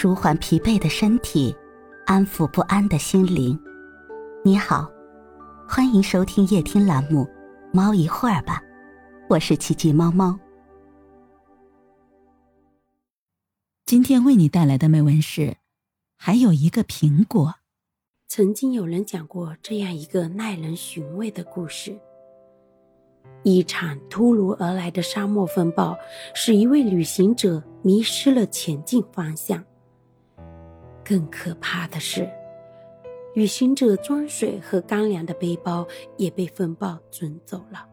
舒缓疲惫的身体，安抚不安的心灵。你好，欢迎收听夜听栏目《猫一会儿吧》，我是奇迹猫猫。今天为你带来的美文是：还有一个苹果。曾经有人讲过这样一个耐人寻味的故事：一场突如而来的沙漠风暴，使一位旅行者迷失了前进方向。更可怕的是，旅行者装水和干粮的背包也被风暴卷走了。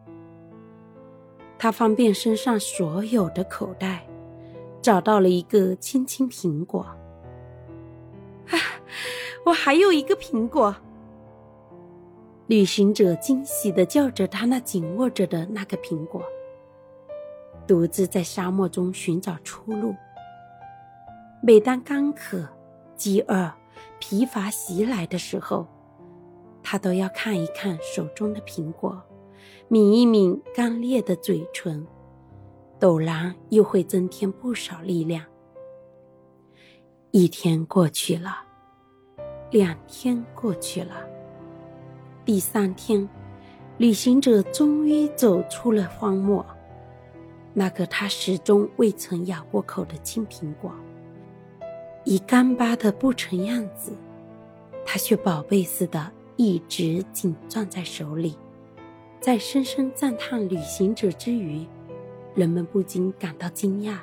他翻遍身上所有的口袋，找到了一个青青苹果。啊，我还有一个苹果！旅行者惊喜的叫着他那紧握着的那个苹果，独自在沙漠中寻找出路。每当干渴，饥饿、疲乏袭来的时候，他都要看一看手中的苹果，抿一抿干裂的嘴唇，陡然又会增添不少力量。一天过去了，两天过去了，第三天，旅行者终于走出了荒漠，那个他始终未曾咬过口的青苹果。已干巴的不成样子，他却宝贝似的一直紧攥在手里。在深深赞叹旅行者之余，人们不禁感到惊讶：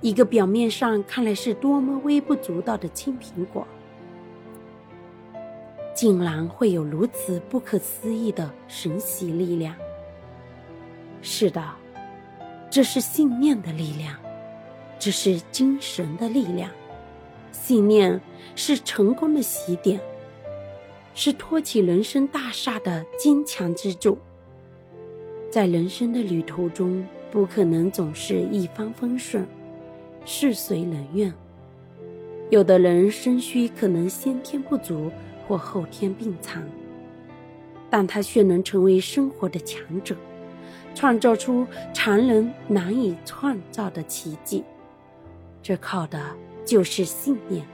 一个表面上看来是多么微不足道的青苹果，竟然会有如此不可思议的神奇力量。是的，这是信念的力量，这是精神的力量。信念是成功的起点，是托起人生大厦的坚强支柱。在人生的旅途中，不可能总是一帆风顺、事随人愿。有的人身需可能先天不足或后天病残，但他却能成为生活的强者，创造出常人难以创造的奇迹。这靠的。就是信念。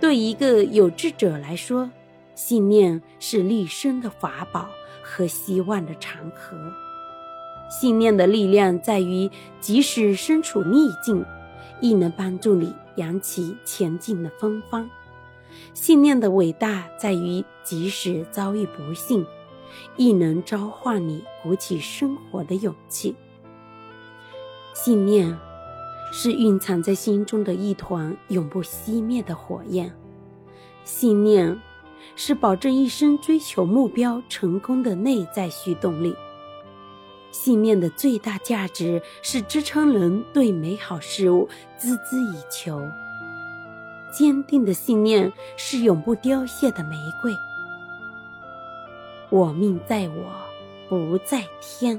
对一个有志者来说，信念是立身的法宝和希望的长河。信念的力量在于，即使身处逆境，亦能帮助你扬起前进的风帆。信念的伟大在于，即使遭遇不幸，亦能召唤你鼓起生活的勇气。信念。是蕴藏在心中的一团永不熄灭的火焰，信念是保证一生追求目标成功的内在驱动力。信念的最大价值是支撑人对美好事物孜孜以求。坚定的信念是永不凋谢的玫瑰。我命在我，不在天。